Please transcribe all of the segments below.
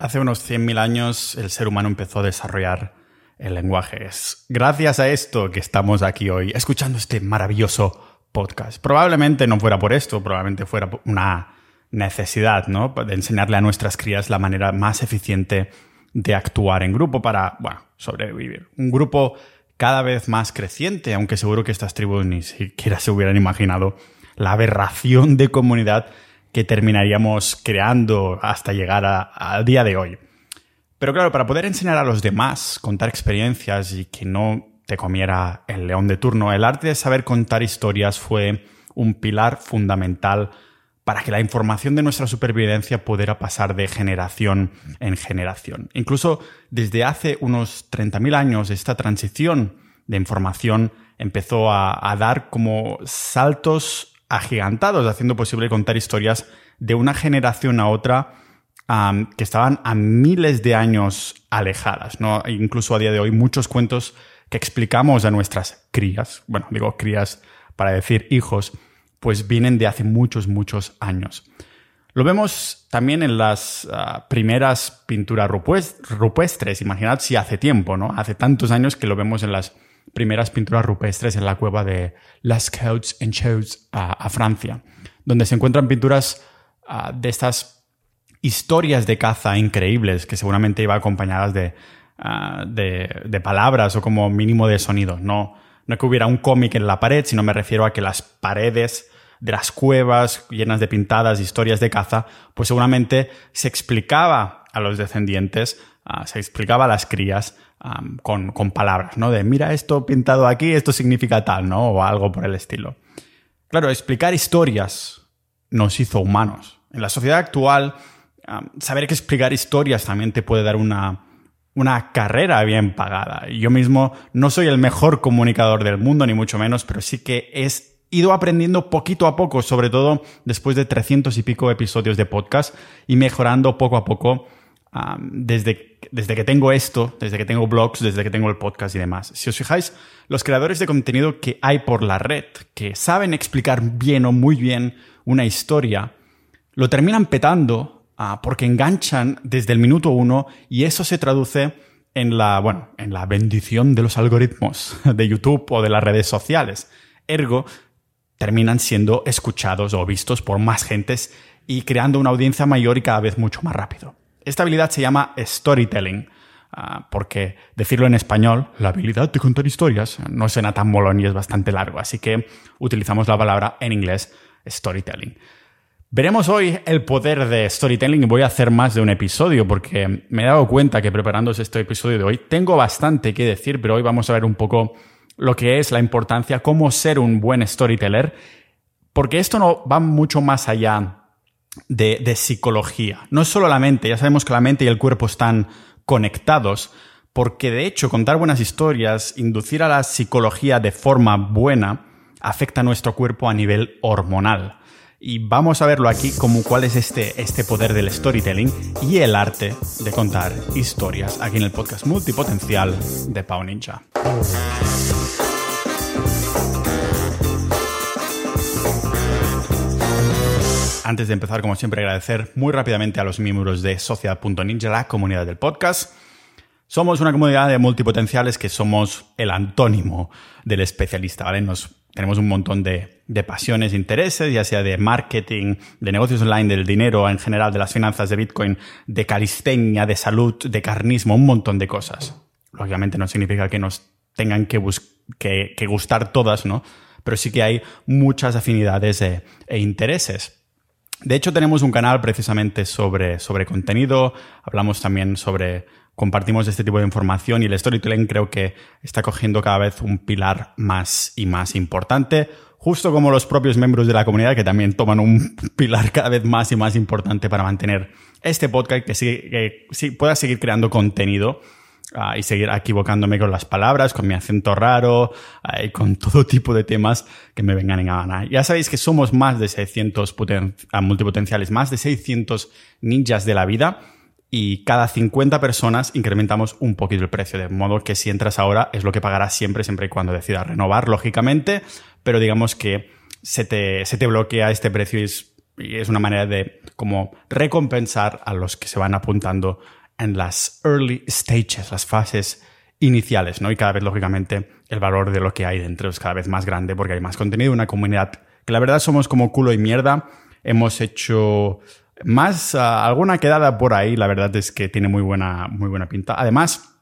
Hace unos 100.000 años el ser humano empezó a desarrollar el lenguaje. Es gracias a esto que estamos aquí hoy, escuchando este maravilloso podcast. Probablemente no fuera por esto, probablemente fuera una necesidad, ¿no? De enseñarle a nuestras crías la manera más eficiente de actuar en grupo para, bueno, sobrevivir. Un grupo cada vez más creciente, aunque seguro que estas tribus ni siquiera se hubieran imaginado la aberración de comunidad que terminaríamos creando hasta llegar al día de hoy. Pero claro, para poder enseñar a los demás, contar experiencias y que no te comiera el león de turno, el arte de saber contar historias fue un pilar fundamental para que la información de nuestra supervivencia pudiera pasar de generación en generación. Incluso desde hace unos 30.000 años, esta transición de información empezó a, a dar como saltos agigantados, haciendo posible contar historias de una generación a otra que estaban a miles de años alejadas. ¿no? Incluso a día de hoy, muchos cuentos que explicamos a nuestras crías, bueno, digo crías para decir hijos, pues vienen de hace muchos, muchos años. Lo vemos también en las ah, primeras pinturas rupestres. Imaginad si hace tiempo, ¿no? Hace tantos años que lo vemos en las primeras pinturas rupestres en la cueva de Las Côtes en Chaux a, Francia, donde se encuentran pinturas de estas historias de caza increíbles que seguramente iban acompañadas de, de, palabras o como mínimo de sonidos. No, no que hubiera un cómic en la pared, sino me refiero a que las paredes de las cuevas llenas de pintadas historias de caza, pues seguramente se explicaba a los descendientes, se explicaba a las crías con, palabras, ¿no? De mira esto pintado aquí, esto significa tal, ¿no? O algo por el estilo. Claro, explicar historias nos hizo humanos. En la sociedad actual, saber que explicar historias también te puede dar una, una carrera bien pagada. Yo mismo no soy el mejor comunicador del mundo, ni mucho menos, pero sí que he ido aprendiendo poquito a poco, sobre todo después de 300 y pico episodios de podcast y mejorando poco a poco desde, desde que tengo esto, desde que tengo blogs, desde que tengo el podcast y demás. Si os fijáis, los creadores de contenido que hay por la red, que saben explicar bien o muy bien una historia, lo terminan petando ah, porque enganchan desde el minuto uno y eso se traduce en la, bueno, en la bendición de los algoritmos de YouTube o de las redes sociales. Ergo, terminan siendo escuchados o vistos por más gentes y creando una audiencia mayor y cada vez mucho más rápido. Esta habilidad se llama storytelling, ah, porque decirlo en español, la habilidad de contar historias, no suena tan molón y es bastante largo, así que utilizamos la palabra en inglés storytelling. Veremos hoy el poder de storytelling y voy a hacer más de un episodio porque me he dado cuenta que preparándose este episodio de hoy tengo bastante que decir, pero hoy vamos a ver un poco lo que es la importancia, cómo ser un buen storyteller, porque esto no va mucho más allá de, psicología. No es solo la mente, ya sabemos que la mente y el cuerpo están conectados, porque de hecho contar buenas historias, inducir a la psicología de forma buena, afecta a nuestro cuerpo a nivel hormonal. Y vamos a verlo aquí como cuál es este, este poder del storytelling y el arte de contar historias aquí en el podcast multipotencial de Pau Ninja. Antes de empezar, como siempre, agradecer muy rápidamente a los miembros de Sociedad.ninja, la comunidad del podcast. Somos una comunidad de multipotenciales que somos el antónimo del especialista, ¿vale? Nos, tenemos un montón de, de pasiones, intereses, ya sea de marketing, de negocios online, del dinero en general, de las finanzas, de Bitcoin, de calistenia, de salud, de carnismo, un montón de cosas. Lógicamente no significa que nos tengan que, gustar todas, ¿no? Pero sí que hay muchas afinidades e, e intereses. De hecho, tenemos un canal precisamente sobre, sobre contenido, hablamos también sobre, compartimos este tipo de información y el storytelling creo que está cogiendo cada vez un pilar más y más importante, justo como los propios miembros de la comunidad que también toman un pilar cada vez más y más importante para mantener este podcast que, que pueda seguir creando contenido y seguir equivocándome con las palabras, con mi acento raro y con todo tipo de temas que me vengan en gana. Ya sabéis que somos más de 600 multipotenciales, más de 600 ninjas de la vida y cada 50 personas incrementamos un poquito el precio, de modo que si entras ahora es lo que pagarás siempre, siempre y cuando decidas renovar, lógicamente, pero digamos que se te, se te bloquea este precio y es Y es una manera de como recompensar a los que se van apuntando en las early stages, las fases iniciales, ¿no? Y cada vez, lógicamente, el valor de lo que hay dentro es cada vez más grande porque hay más contenido, una comunidad que la verdad somos como culo y mierda. Hemos hecho más ah, alguna quedada por ahí, la verdad es que tiene muy buena, muy buena pinta. Además,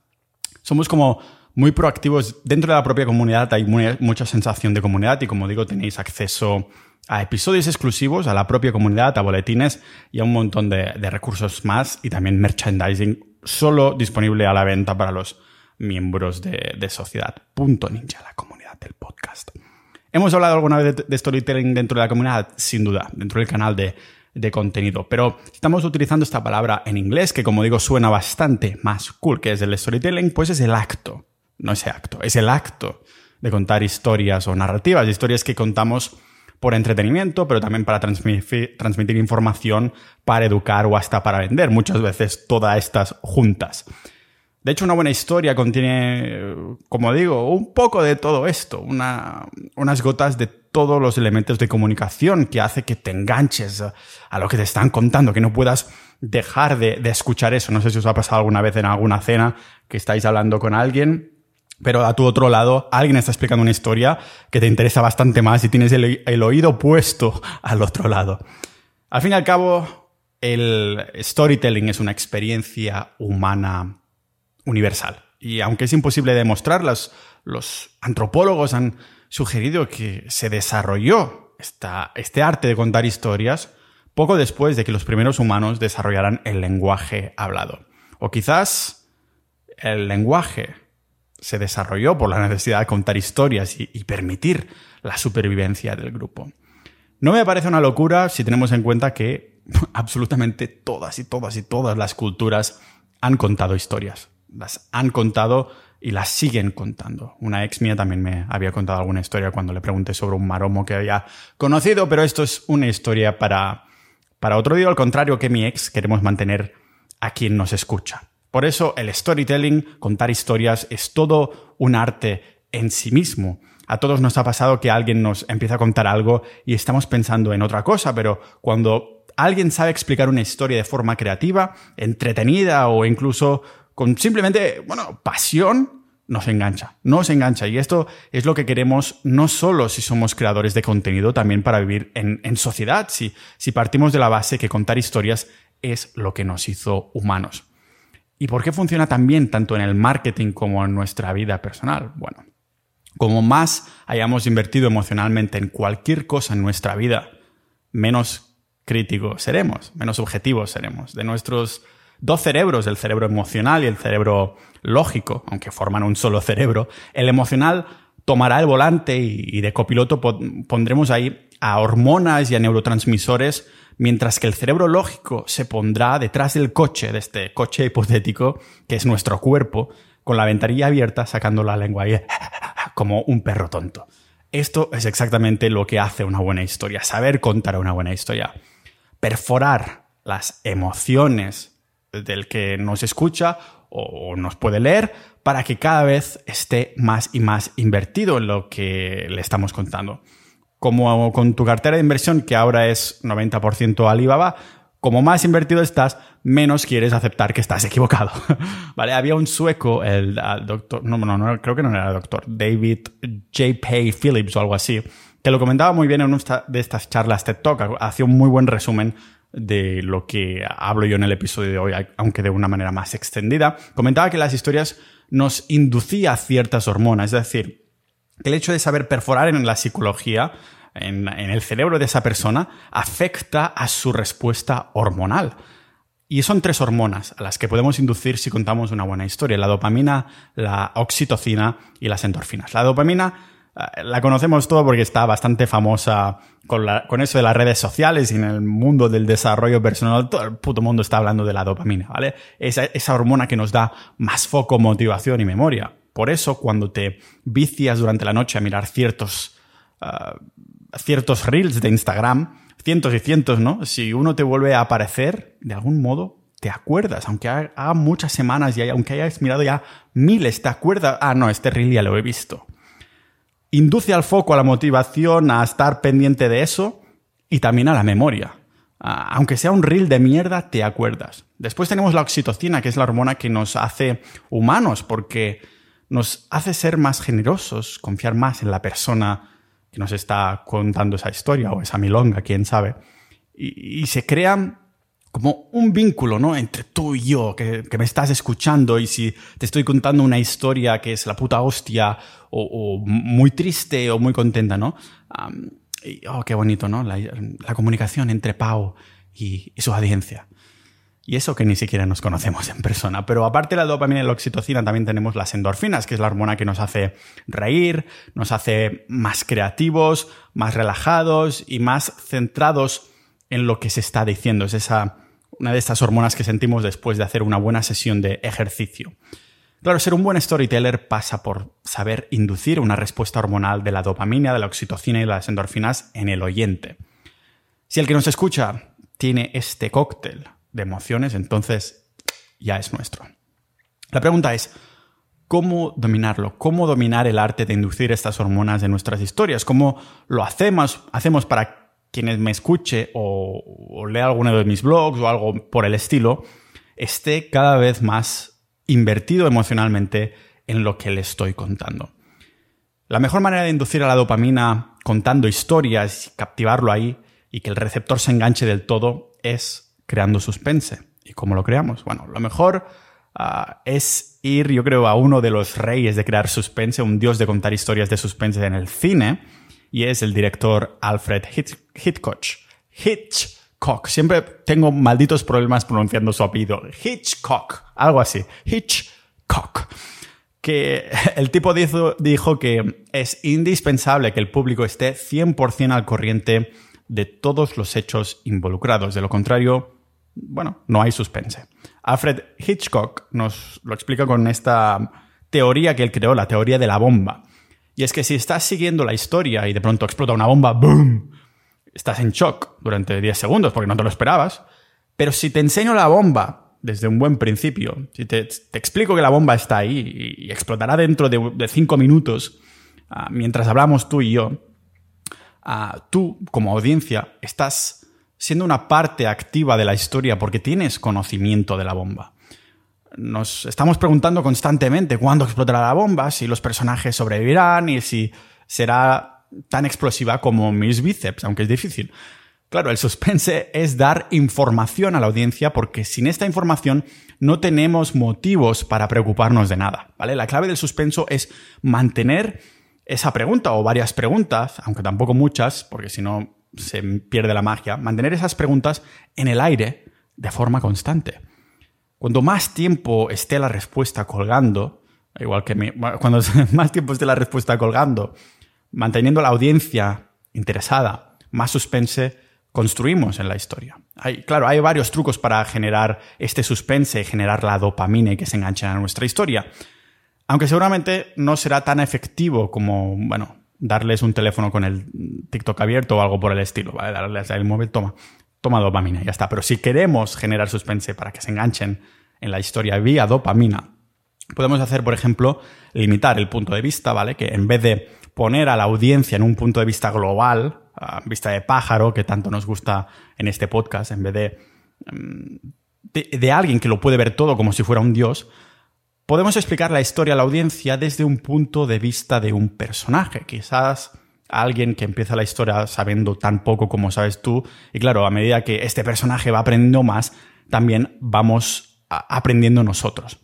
somos como muy proactivos dentro de la propia comunidad, hay mucha sensación de comunidad y como digo, tenéis acceso a episodios exclusivos, a la propia comunidad, a boletines y a un montón de, recursos más y también merchandising solo disponible a la venta para los miembros de, de Sociedad. Punto Ninja, la comunidad del podcast. ¿Hemos hablado alguna vez de, storytelling dentro de la comunidad? Sin duda, dentro del canal de, de contenido. Pero estamos utilizando esta palabra en inglés, que como digo suena bastante más cool que es el storytelling, pues es el acto. No ese acto, es el acto de contar historias o narrativas, historias que contamos por entretenimiento, pero también para transmitir, información, para educar o hasta para vender. Muchas veces todas estas juntas. De hecho, una buena historia contiene, como digo, un poco de todo esto, unas gotas de todos los elementos de comunicación que hace que te enganches a, lo que te están contando, que no puedas dejar de, de, escuchar eso. No sé si os ha pasado alguna vez en alguna cena que estáis hablando con alguien, pero a tu otro lado alguien está explicando una historia que te interesa bastante más y tienes el, oído puesto al otro lado. Al fin y al cabo, el storytelling es una experiencia humana universal. Y aunque es imposible demostrarlas, los antropólogos han sugerido que se desarrolló esta, este arte de contar historias poco después de que los primeros humanos desarrollaran el lenguaje hablado. O quizás el lenguaje se desarrolló por la necesidad de contar historias y, permitir la supervivencia del grupo. No me parece una locura si tenemos en cuenta que absolutamente todas y todas y todas las culturas han contado historias las han contado y las siguen contando. Una ex mía también me había contado alguna historia cuando le pregunté sobre un maromo que había conocido, pero esto es una historia para, para otro día, al contrario que mi ex, queremos mantener a quien nos escucha. Por eso el storytelling, contar historias, es todo un arte en sí mismo. A todos nos ha pasado que alguien nos empieza a contar algo y estamos pensando en otra cosa, pero cuando alguien sabe explicar una historia de forma creativa, entretenida o incluso con simplemente, bueno, pasión, nos engancha, nos engancha. Y esto es lo que queremos no solo si somos creadores de contenido, también para vivir en, sociedad, si, si partimos de la base que contar historias es lo que nos hizo humanos. ¿Y por qué funciona tan bien tanto en el marketing como en nuestra vida personal? Bueno, como más hayamos invertido emocionalmente en cualquier cosa en nuestra vida, menos críticos seremos, menos objetivos seremos. De nuestros dos cerebros, el cerebro emocional y el cerebro lógico, aunque forman un solo cerebro, el emocional tomará el volante y, de copiloto pondremos ahí a hormonas y a neurotransmisores, mientras que el cerebro lógico se pondrá detrás del coche, de este coche hipotético, que es nuestro cuerpo, con la ventanilla abierta, sacando la lengua ahí como un perro tonto. Esto es exactamente lo que hace una buena historia, saber contar una buena historia. Perforar las emociones del que nos escucha o nos puede leer para que cada vez esté más y más invertido en lo que le estamos contando. Como con tu cartera de inversión, que ahora es 90% Alibaba, como más invertido estás, menos quieres aceptar que estás equivocado. ¿Vale? Había un sueco, el, doctor, no, no, no, creo que no era el doctor, David J. Phillips o algo así, que lo comentaba muy bien en una de estas charlas TED Talk, hacía un muy buen resumen de lo que hablo yo en el episodio de hoy, aunque de una manera más extendida, comentaba que las historias nos inducía ciertas hormonas, es decir, el hecho de saber perforar en la psicología, en, el cerebro de esa persona, afecta a su respuesta hormonal. Y son tres hormonas a las que podemos inducir si contamos una buena historia, la dopamina, la oxitocina y las endorfinas. La dopamina eh, la conocemos todo porque está bastante famosa con, eso de las redes sociales y en el mundo del desarrollo personal. Todo el puto mundo está hablando de la dopamina, ¿vale? Esa hormona que nos da más foco, motivación y memoria. Por eso, cuando te vicias durante la noche a mirar ciertos, uh, ciertos reels de Instagram, cientos y cientos, ¿no? Si uno te vuelve a aparecer, de algún modo, te acuerdas, aunque haga muchas semanas y aunque hayas mirado ya miles, te acuerdas, ah, no, este reel ya lo he visto induce al foco, a la motivación, a estar pendiente de eso y también a la memoria. Ah, aunque sea un reel de mierda, te acuerdas. Después tenemos la oxitocina, que es la hormona que nos hace humanos, porque nos hace ser más generosos, confiar más en la persona que nos está contando esa historia o esa milonga, quién sabe. Y, se crea como un vínculo, ¿no? Entre tú y yo, que, me estás escuchando y si te estoy contando una historia que es la puta hostia o, muy triste o muy contenta, ¿no? oh, qué bonito, ¿no? La, comunicación entre Pau y, su audiencia. Y eso que ni siquiera nos conocemos en persona. Pero aparte de la dopamina y la oxitocina, también tenemos las endorfinas, que es la hormona que nos hace reír, nos hace más creativos, más relajados y más centrados en lo que se está diciendo. Es esa, una de estas hormonas que sentimos después de hacer una buena sesión de ejercicio. Claro, ser un buen storyteller pasa por saber inducir una respuesta hormonal de la dopamina, de la oxitocina y de las endorfinas en el oyente. Si el que nos escucha tiene este cóctel de emociones, entonces ya es nuestro. La pregunta es, ¿cómo dominarlo? ¿Cómo dominar el arte de inducir estas hormonas de nuestras historias? ¿Cómo lo hacemos, hacemos para quienes me escuche o, o lea alguno de mis blogs o algo por el estilo, esté cada vez más invertido emocionalmente en lo que le estoy contando. La mejor manera de inducir a la dopamina contando historias y captivarlo ahí y que el receptor se enganche del todo es creando suspense. ¿Y cómo lo creamos? Bueno, lo mejor ah, es ir, yo creo, a uno de los reyes de crear suspense, un dios de contar historias de suspense en el cine, y es el director Alfred Hitchcock. Hitch Hitchcock. Siempre tengo malditos problemas pronunciando su apellido. Hitchcock. Algo así. Hitchcock. Que el tipo dijo, dijo que es indispensable que el público esté 100% al corriente de todos los hechos involucrados. De lo contrario, bueno, no hay suspense. Alfred Hitchcock nos lo explica con esta teoría que él creó, la teoría de la bomba. Y es que si estás siguiendo la historia y de pronto explota una bomba, ¡boom! estás en shock durante 10 segundos porque no te lo esperabas, pero si te enseño la bomba desde un buen principio, si te, explico que la bomba está ahí y, explotará dentro de 5 minutos, ah, mientras hablamos tú y yo, ah, tú como audiencia estás siendo una parte activa de la historia porque tienes conocimiento de la bomba. Nos estamos preguntando constantemente cuándo explotará la bomba, si los personajes sobrevivirán y si será tan explosiva como mis bíceps, aunque es difícil. Claro, el suspense es dar información a la audiencia porque sin esta información no tenemos motivos para preocuparnos de nada, ¿vale? La clave del suspenso es mantener esa pregunta o varias preguntas, aunque tampoco muchas, porque si no se pierde la magia, mantener esas preguntas en el aire de forma constante. Cuando más tiempo esté la respuesta colgando, igual que cuando más tiempo esté la respuesta colgando manteniendo la audiencia interesada, más suspense construimos en la historia. Hay, claro, hay varios trucos para generar este suspense, generar la dopamina y que se enganchen a nuestra historia. Aunque seguramente no será tan efectivo como, bueno, darles un teléfono con el TikTok abierto o algo por el estilo, ¿vale? Darles el móvil, toma, toma dopamina, ya está. Pero si queremos generar suspense para que se enganchen en la historia vía dopamina, podemos hacer, por ejemplo, limitar el punto de vista, ¿vale? Que en vez de poner a la audiencia en un punto de vista global, a vista de pájaro, que tanto nos gusta en este podcast, en vez mm, de, de, alguien que lo puede ver todo como si fuera un dios, podemos explicar la historia a la audiencia desde un punto de vista de un personaje. Quizás alguien que empieza la historia sabiendo tan poco como sabes tú, y claro, a medida que este personaje va aprendiendo más, también vamos aprendiendo nosotros.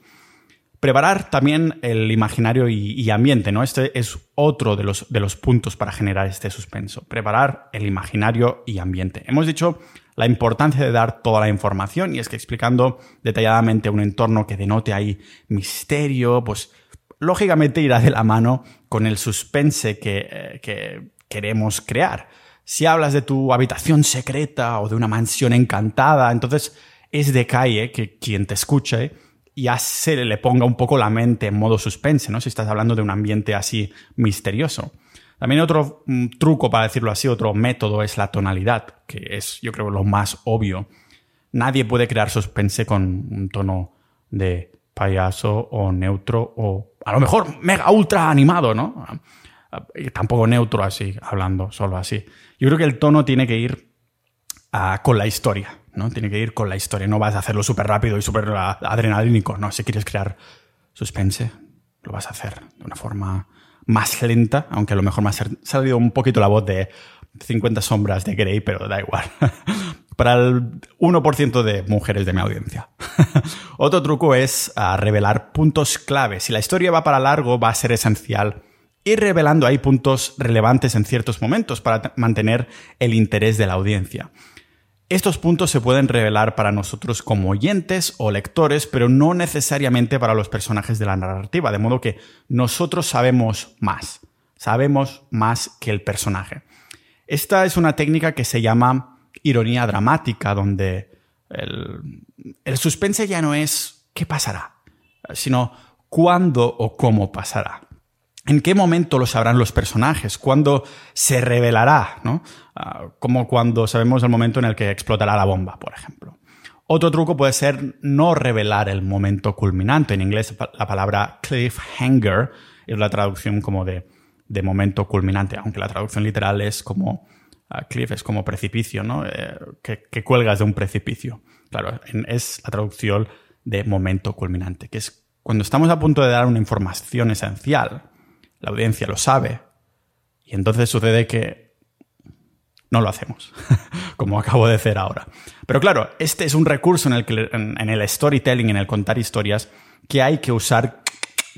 Preparar también el imaginario y, ambiente, ¿no? Este es otro de los, de los puntos para generar este suspenso. Preparar el imaginario y ambiente. Hemos dicho la importancia de dar toda la información y es que explicando detalladamente un entorno que denote ahí misterio, pues lógicamente irá de la mano con el suspense que, eh, que queremos crear. Si hablas de tu habitación secreta o de una mansión encantada, entonces es de calle que quien te escuche ya se le ponga un poco la mente en modo suspense, ¿no? Si estás hablando de un ambiente así misterioso. También otro mm, truco, para decirlo así, otro método es la tonalidad, que es, yo creo, lo más obvio. Nadie puede crear suspense con un tono de payaso o neutro o a lo mejor mega ultra animado, ¿no? tampoco neutro así, hablando solo así. Yo creo que el tono tiene que ir ah, con la historia, ¿no? Tiene que ir con la historia. No vas a hacerlo súper rápido y súper adrenalínico. No, si quieres crear suspense, lo vas a hacer de una forma más lenta, aunque a lo mejor me ha salido un poquito la voz de 50 sombras de Grey, pero da igual. Para el 1% de mujeres de mi audiencia. Otro truco es ah, revelar puntos clave. Si la historia va para largo, va a ser esencial ir revelando ahí puntos relevantes en ciertos momentos para mantener el interés de la audiencia. Estos puntos se pueden revelar para nosotros como oyentes o lectores, pero no necesariamente para los personajes de la narrativa, de modo que nosotros sabemos más, sabemos más que el personaje. Esta es una técnica que se llama ironía dramática, donde el, suspense ya no es qué pasará, sino cuándo o cómo pasará. ¿En qué momento lo sabrán los personajes? ¿Cuándo se revelará? ¿no? Ah, como cuando sabemos el momento en el que explotará la bomba, por ejemplo. Otro truco puede ser no revelar el momento culminante. En inglés la palabra cliffhanger es la traducción como de, de momento culminante, aunque la traducción literal es como uh, cliff, es como precipicio, ¿no? Eh, que, que, cuelgas de un precipicio. Claro, es la traducción de momento culminante, que es cuando estamos a punto de dar una información esencial la audiencia lo sabe, y entonces sucede que no lo hacemos, como acabo de hacer ahora. Pero claro, este es un recurso en el, que, en, el storytelling, en el contar historias, que hay que usar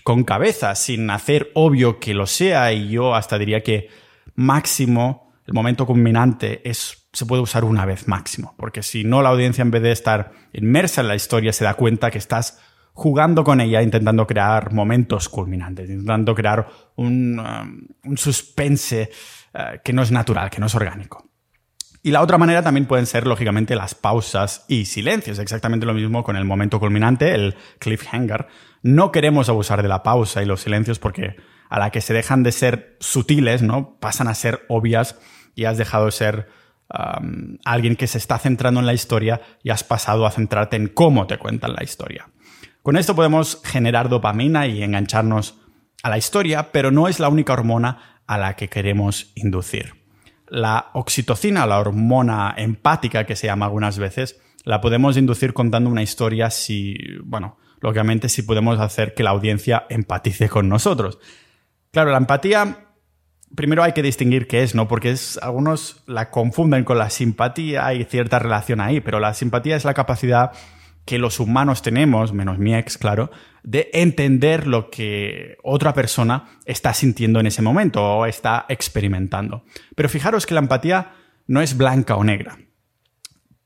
con cabeza, sin hacer obvio que lo sea, y yo hasta diría que máximo, el momento culminante es, se puede usar una vez máximo, porque si no la audiencia en vez de estar inmersa en la historia se da cuenta que estás jugando con ella, intentando crear momentos culminantes, intentando crear un, um, suspense uh, que no es natural, que no es orgánico. Y la otra manera también pueden ser, lógicamente, las pausas y silencios. Exactamente lo mismo con el momento culminante, el cliffhanger. No queremos abusar de la pausa y los silencios porque a la que se dejan de ser sutiles, ¿no? Pasan a ser obvias y has dejado de ser um, alguien que se está centrando en la historia y has pasado a centrarte en cómo te cuentan la historia. Con esto podemos generar dopamina y engancharnos a la historia, pero no es la única hormona a la que queremos inducir. La oxitocina, la hormona empática que se llama algunas veces, la podemos inducir contando una historia si, bueno, lógicamente si podemos hacer que la audiencia empatice con nosotros. Claro, la empatía primero hay que distinguir qué es, ¿no? Porque es, algunos la confunden con la simpatía, hay cierta relación ahí, pero la simpatía es la capacidad que los humanos tenemos, menos mi ex, claro, de entender lo que otra persona está sintiendo en ese momento o está experimentando. Pero fijaros que la empatía no es blanca o negra.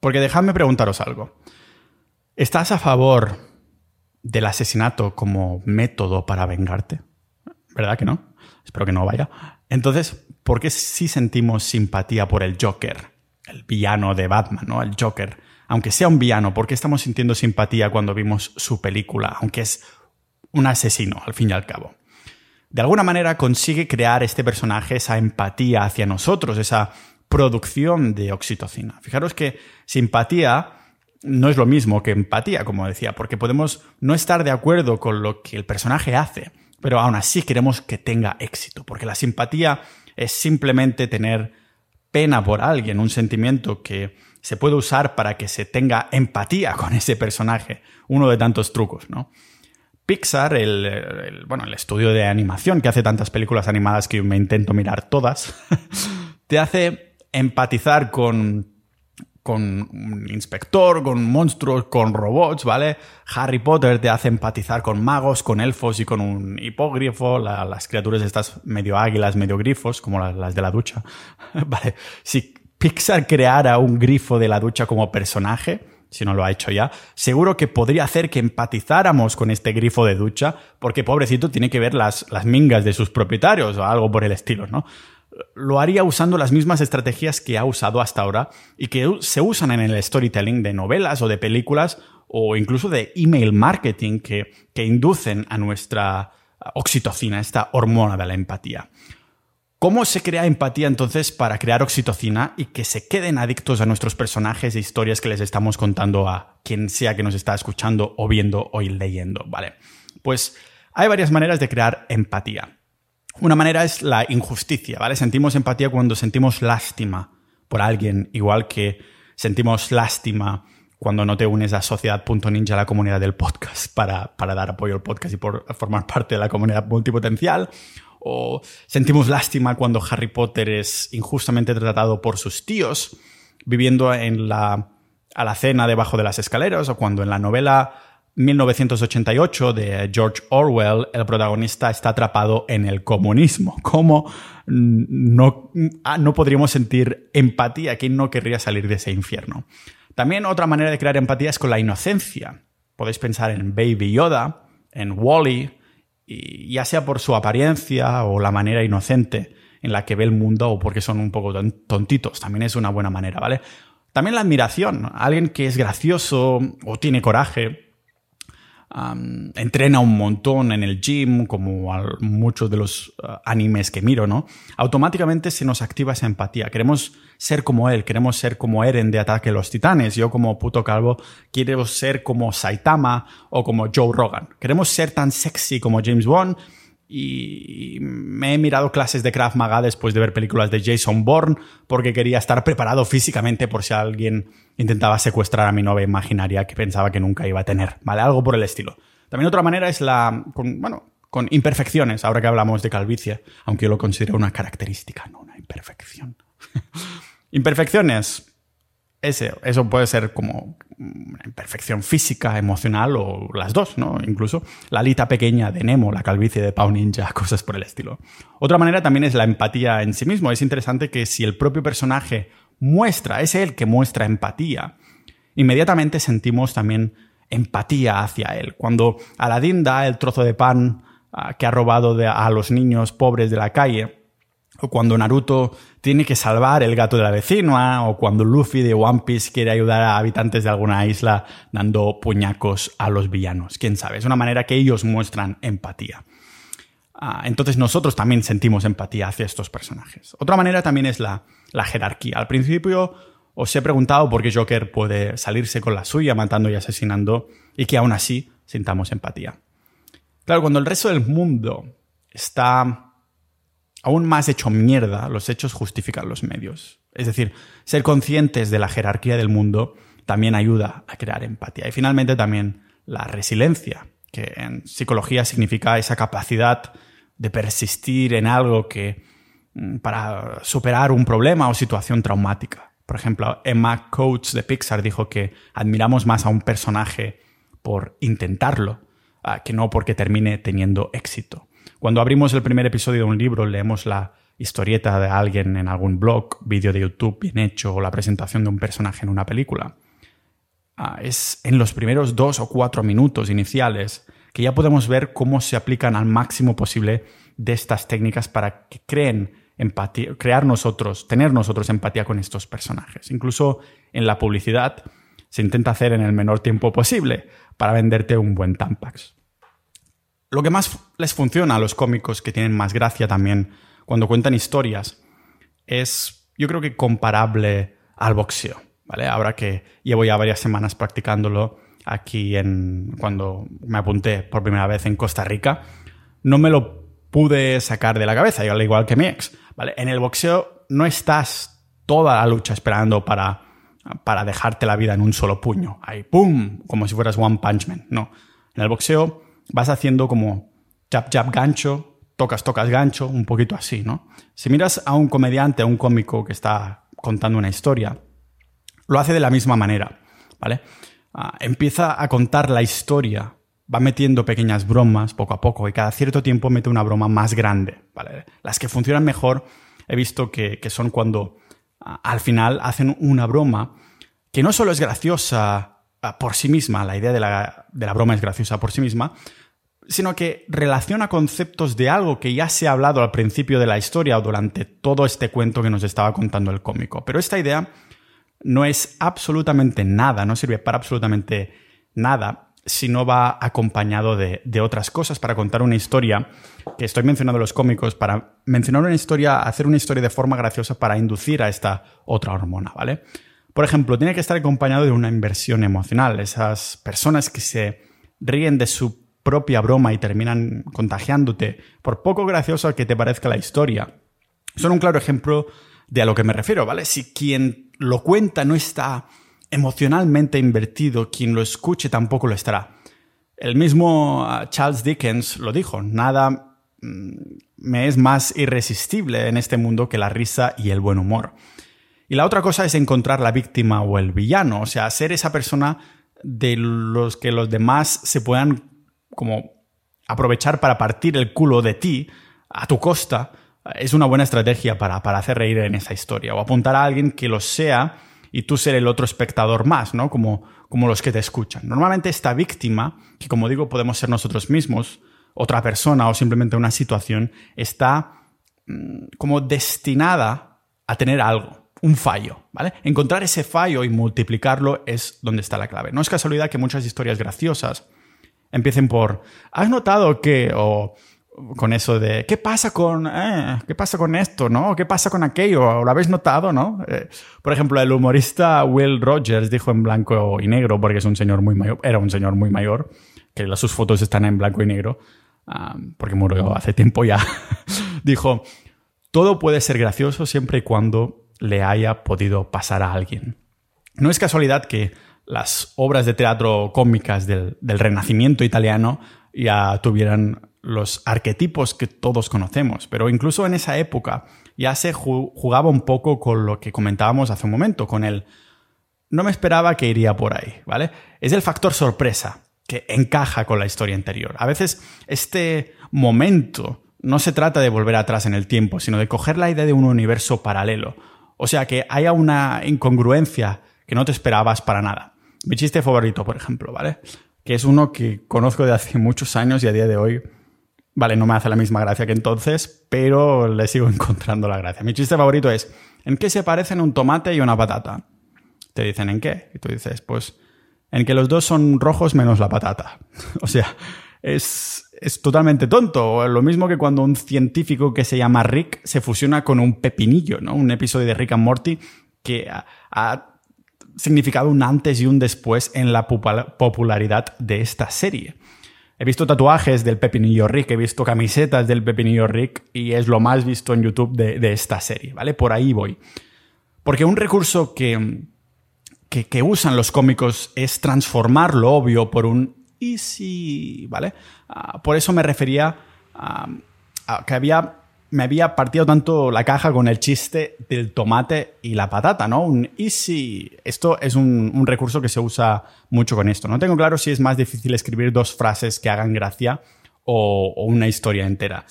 Porque dejadme preguntaros algo. ¿Estás a favor del asesinato como método para vengarte? ¿Verdad que no? Espero que no vaya. Entonces, ¿por qué sí sentimos simpatía por el Joker? El villano de Batman, ¿no? El Joker aunque sea un villano, ¿por qué estamos sintiendo simpatía cuando vimos su película, aunque es un asesino, al fin y al cabo? De alguna manera consigue crear este personaje esa empatía hacia nosotros, esa producción de oxitocina. Fijaros que simpatía no es lo mismo que empatía, como decía, porque podemos no estar de acuerdo con lo que el personaje hace, pero aún así queremos que tenga éxito, porque la simpatía es simplemente tener pena por alguien, un sentimiento que se puede usar para que se tenga empatía con ese personaje. Uno de tantos trucos, ¿no? Pixar, el, bueno, el estudio de animación que hace tantas películas animadas que me intento mirar todas, te hace empatizar con, con un inspector, con monstruos, con robots, ¿vale? Harry Potter te hace empatizar con magos, con elfos y con un hipógrifo, las criaturas estas medio águilas, medio grifos, como las, las de la ducha, ¿vale? Si Pixar creara un grifo de la ducha como personaje, si no lo ha hecho ya, seguro que podría hacer que empatizáramos con este grifo de ducha, porque pobrecito tiene que ver las, las mingas de sus propietarios o algo por el estilo, ¿no? Lo haría usando las mismas estrategias que ha usado hasta ahora y que se usan en el storytelling de novelas o de películas o incluso de email marketing que, que inducen a nuestra oxitocina, esta hormona de la empatía. ¿Cómo se crea empatía entonces para crear oxitocina y que se queden adictos a nuestros personajes e historias que les estamos contando a quien sea que nos está escuchando o viendo o leyendo? Vale. Pues hay varias maneras de crear empatía. Una manera es la injusticia, ¿vale? Sentimos empatía cuando sentimos lástima por alguien, igual que sentimos lástima cuando no te unes a Sociedad.ninja, la comunidad del podcast, para, para dar apoyo al podcast y por formar parte de la comunidad multipotencial. O sentimos lástima cuando Harry Potter es injustamente tratado por sus tíos, viviendo en la alacena debajo de las escaleras, o cuando en la novela 1988 de George Orwell, el protagonista está atrapado en el comunismo. ¿Cómo no, ah, no podríamos sentir empatía? ¿Quién no querría salir de ese infierno? También otra manera de crear empatía es con la inocencia. Podéis pensar en Baby Yoda, en Wally, ya sea por su apariencia o la manera inocente en la que ve el mundo o porque son un poco tontitos, también es una buena manera, ¿vale? También la admiración, alguien que es gracioso o tiene coraje, entrena un montón en el gym, como muchos de los uh, animes que miro, ¿no? Automáticamente se nos activa esa empatía. Queremos ser como él, queremos ser como Eren de Ataque a los Titanes. Yo como puto calvo quiero ser como Saitama o como Joe Rogan. Queremos ser tan sexy como James Bond y me he mirado clases de Krav Maga después de ver películas de Jason Bourne porque quería estar preparado físicamente por si alguien intentaba secuestrar a mi novia imaginaria que pensaba que nunca iba a tener, ¿vale? Algo por el estilo. También otra manera es la, con, bueno, con imperfecciones, ahora que hablamos de calvicie, aunque yo lo considero una característica, no una imperfección. imperfecciones, ese, eso puede ser como una imperfección física, emocional o las dos, ¿no? Incluso la alita pequeña de Nemo, la calvicie de Pau Ninja, cosas por el estilo. Otra manera también es la empatía en sí mismo. Es interesante que si el propio personaje muestra, es él que muestra empatía, inmediatamente sentimos también empatía hacia él. Cuando Aladdin da el trozo de pan ah, que ha robado a los niños pobres de la calle, o cuando Naruto tiene que salvar el gato de la vecina, o cuando Luffy de One Piece quiere ayudar a habitantes de alguna isla dando puñacos a los villanos. Quién sabe, es una manera que ellos muestran empatía. Ah, entonces nosotros también sentimos empatía hacia estos personajes. Otra manera también es la, la jerarquía. Al principio os he preguntado por qué Joker puede salirse con la suya matando y asesinando y que aún así sintamos empatía. Claro, cuando el resto del mundo está aún más hecho mierda, los hechos justifican los medios. Es decir, ser conscientes de la jerarquía del mundo también ayuda a crear empatía. Y finalmente también la resiliencia, que en psicología significa esa capacidad de persistir en algo que mm, para superar un problema o situación traumática. Por ejemplo, Emma Coates de Pixar dijo que admiramos más a un personaje por intentarlo que no porque termine teniendo éxito. Cuando abrimos el primer episodio de un libro, leemos la historieta de alguien en algún blog, vídeo de YouTube bien hecho o la presentación de un personaje en una película. Ah, es en los primeros dos o cuatro minutos iniciales que ya podemos ver cómo se aplican al máximo posible de estas técnicas para que creen empatía, crear nosotros, tener nosotros empatía con estos personajes. Incluso en la publicidad se intenta hacer en el menor tiempo posible para venderte un buen Tampax. Lo que más les funciona a los cómicos que tienen más gracia también cuando cuentan historias es, yo creo que comparable al boxeo, ¿vale? Ahora que llevo ya varias semanas practicándolo aquí en cuando me apunté por primera vez en Costa Rica, no me lo pude sacar de la cabeza, al igual que mi ex, ¿vale? En el boxeo no estás toda la lucha esperando para, para dejarte la vida en un solo puño, ahí ¡pum! como si fueras One Punch Man, no. En el boxeo vas haciendo como jab, jab, gancho, tocas, tocas, gancho, un poquito así, ¿no? Si miras a un comediante, a un cómico que está contando una historia, lo hace de la misma manera, ¿vale? Ah, empieza a contar la historia, va metiendo pequeñas bromas poco a poco y cada cierto tiempo mete una broma más grande. Las que funcionan mejor he visto que, son cuando al final hacen una broma que no solo es graciosa por sí misma, la idea de la, de la broma es graciosa por sí misma, sino que relaciona conceptos de algo que ya se ha hablado al principio de la historia o durante todo este cuento que nos estaba contando el cómico. Pero esta idea no es absolutamente nada, no sirve para absolutamente nada si no va acompañado de, otras cosas para contar una historia, que estoy mencionando los cómicos, para mencionar una historia, hacer una historia de forma graciosa para inducir a esta otra hormona, ¿vale? Por ejemplo, tiene que estar acompañado de una inversión emocional. Esas personas que se ríen de su propia broma y terminan contagiándote, por poco gracioso que te parezca la historia. Son un claro ejemplo de a lo que me refiero, ¿vale? Si quien lo cuenta no está emocionalmente invertido, quien lo escuche tampoco lo estará. El mismo ah, Charles Dickens lo dijo, nada mm, me es más irresistible en este mundo que la risa y el buen humor. Y la otra cosa es encontrar la víctima o el villano, o sea, ser esa persona de los que los demás se puedan como aprovechar para partir el culo de ti a tu costa, es una buena estrategia para, para hacer reír en esa historia. O apuntar a alguien que lo sea y tú ser el otro espectador más, ¿no? Como, como los que te escuchan. Normalmente esta víctima, que como digo podemos ser nosotros mismos, otra persona o simplemente una situación, está mm, como destinada a tener algo un fallo, ¿vale? Encontrar ese fallo y multiplicarlo es donde está la clave. No es casualidad que muchas historias graciosas empiecen por ¿has notado que o con eso de ¿qué pasa con eh, qué pasa con esto, no? ¿Qué pasa con aquello? ¿Lo habéis notado, no? Eh, por ejemplo, el humorista Will Rogers dijo en blanco y negro porque es un señor muy mayor, era un señor muy mayor, que sus fotos están en blanco y negro, porque murió hace tiempo ya. dijo, todo puede ser gracioso siempre y cuando le haya podido pasar a alguien. No es casualidad que las obras de teatro cómicas del, Renacimiento italiano ya tuvieran los arquetipos que todos conocemos, pero incluso en esa época ya se jugaba un poco con lo que comentábamos hace un momento, con el no me esperaba que iría por ahí, ¿vale? Es el factor sorpresa que encaja con la historia anterior. A veces este momento no se trata de volver atrás en el tiempo, sino de coger la idea de un universo paralelo, o sea, que haya una incongruencia que no te esperabas para nada. Mi chiste favorito, por ejemplo, ¿vale? Que es uno que conozco de hace muchos años y a día de hoy, vale, no me hace la misma gracia que entonces, pero le sigo encontrando la gracia. Mi chiste favorito es, ¿en qué se parecen un tomate y una patata? Te dicen, ¿en qué? Y tú dices, pues, en que los dos son rojos menos la patata. o sea, es, es totalmente tonto. Lo mismo que cuando un científico que se llama Rick se fusiona con un pepinillo, ¿no? Un episodio de Rick and Morty que ha, significado un antes y un después en la popularidad de esta serie. He visto tatuajes del Pepinillo Rick, he visto camisetas del Pepinillo Rick y es lo más visto en YouTube de, esta serie, ¿vale? Por ahí voy. Porque un recurso que, que, usan los cómicos es transformar lo obvio por un y si, ¿vale? Ah, por eso me refería a, que había, me había partido tanto la caja con el chiste del tomate y la patata, ¿no? Un easy. Esto es un, recurso que se usa mucho con esto. No tengo claro si es más difícil escribir dos frases que hagan gracia o, una historia entera.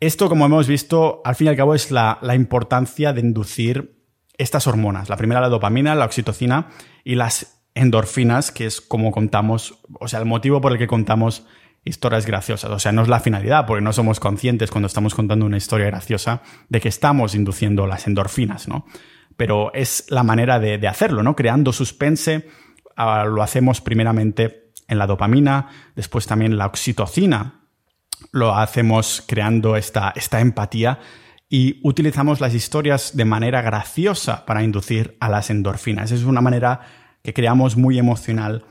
Esto, como hemos visto, al fin y al cabo es la, la importancia de inducir estas hormonas. La primera, la dopamina, la oxitocina y las endorfinas, que es como contamos, o sea, el motivo por el que contamos historias graciosas. O sea, no es la finalidad, porque no somos conscientes cuando estamos contando una historia graciosa de que estamos induciendo las endorfinas, ¿no? Pero es la manera de, hacerlo, ¿no? Creando suspense, ah, lo hacemos primeramente en la dopamina, después también la oxitocina, lo hacemos creando esta, esta empatía y utilizamos las historias de manera graciosa para inducir a las endorfinas. Es una manera que creamos muy emocional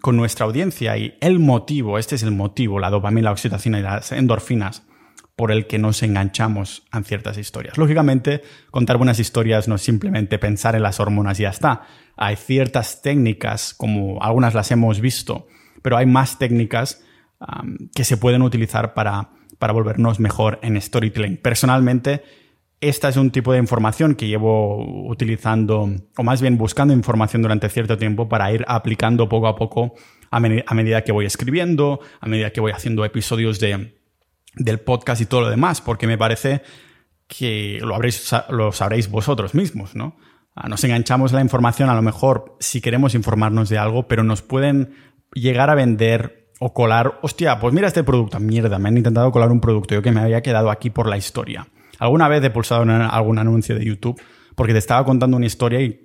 con nuestra audiencia y el motivo, este es el motivo, la dopamina, la oxitocina y las endorfinas por el que nos enganchamos a ciertas historias. Lógicamente, contar buenas historias no es simplemente pensar en las hormonas y ya está. Hay ciertas técnicas, como algunas las hemos visto, pero hay más técnicas que se pueden utilizar para, para volvernos mejor en storytelling. Personalmente, esta es un tipo de información que llevo utilizando, o más bien buscando información durante cierto tiempo para ir aplicando poco a poco a, medida que voy escribiendo, a medida que voy haciendo episodios de, del podcast y todo lo demás, porque me parece que lo, lo sabréis vosotros mismos, ¿no? Ah, nos enganchamos la información, a lo mejor si queremos informarnos de algo, pero nos pueden llegar a vender o colar, hostia, pues mira este producto, mierda, me han intentado colar un producto, yo que me había quedado aquí por la historia. Alguna vez he pulsado en algún anuncio de YouTube porque te estaba contando una historia y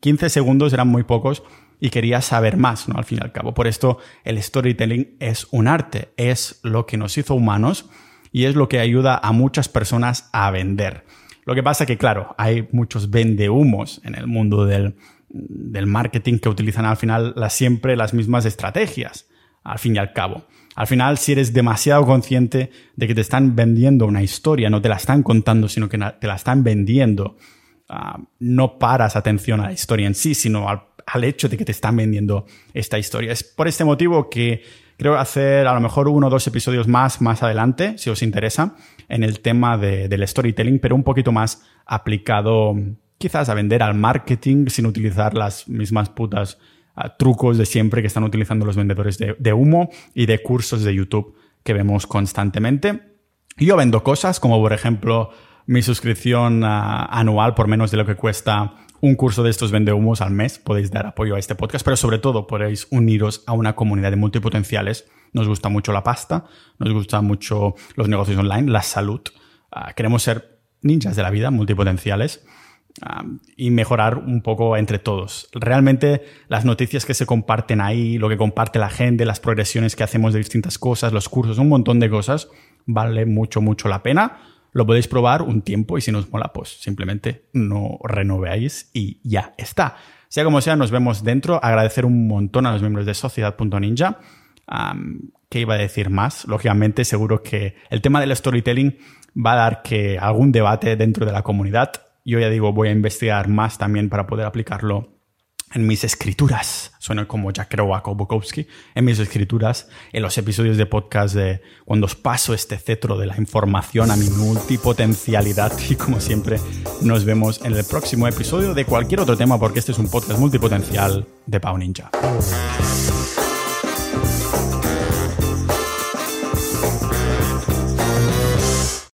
15 segundos eran muy pocos y quería saber más, ¿no? Al fin y al cabo. Por esto el storytelling es un arte, es lo que nos hizo humanos y es lo que ayuda a muchas personas a vender. Lo que pasa que, claro, hay muchos vendehumos en el mundo del, del marketing que utilizan al final las, siempre las mismas estrategias, al fin y al cabo. Al final, si eres demasiado consciente de que te están vendiendo una historia, no te la están contando, sino que te la están vendiendo, ah, no paras atención a la historia en sí, sino al, hecho de que te están vendiendo esta historia. Es por este motivo que creo hacer a lo mejor uno o dos episodios más más adelante, si os interesa, en el tema del storytelling, pero un poquito más aplicado quizás a vender al marketing sin utilizar las mismas putas trucos de siempre que están utilizando los vendedores de, humo y de cursos de YouTube que vemos constantemente. Yo vendo cosas como por ejemplo mi suscripción ah, anual por menos de lo que cuesta un curso de estos vendehumos al mes. Podéis dar apoyo a este podcast, pero sobre todo podéis uniros a una comunidad de multipotenciales. Nos gusta mucho la pasta, nos gusta mucho los negocios online, la salud. Ah, queremos ser ninjas de la vida, multipotenciales y mejorar un poco entre todos. Realmente las noticias que se comparten ahí, lo que comparte la gente, las progresiones que hacemos de distintas cosas, los cursos, un montón de cosas, vale mucho, mucho la pena. Lo podéis probar un tiempo y si no os mola, pues simplemente no renoveáis y ya está. Sea como sea, nos vemos dentro. Agradecer un montón a los miembros de Sociedad.ninja. ¿Qué iba a decir más? Lógicamente, seguro que el tema del storytelling va a dar que algún debate dentro de la comunidad yo ya digo, voy a investigar más también para poder aplicarlo en mis escrituras. Suena como Jack Kerouac o Bukowski. En mis escrituras, en los episodios de podcast de cuando os paso este cetro de la información a mi multipotencialidad. Y como siempre, nos vemos en el próximo episodio de cualquier otro tema porque este es un podcast multipotencial de Pau Ninja.